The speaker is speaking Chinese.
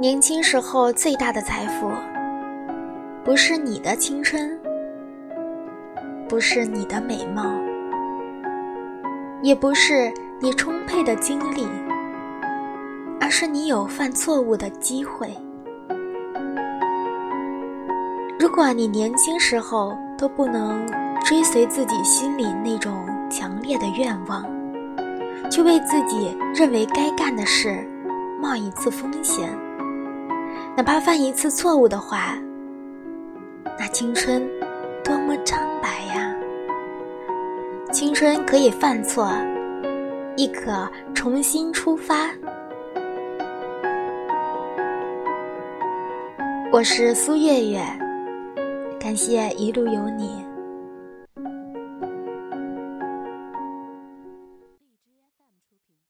年轻时候最大的财富，不是你的青春，不是你的美貌，也不是你充沛的精力，而是你有犯错误的机会。如果你年轻时候都不能追随自己心里那种强烈的愿望，去为自己认为该干的事冒一次风险。哪怕犯一次错误的话，那青春多么苍白呀！青春可以犯错，亦可重新出发。我是苏月月，感谢一路有你。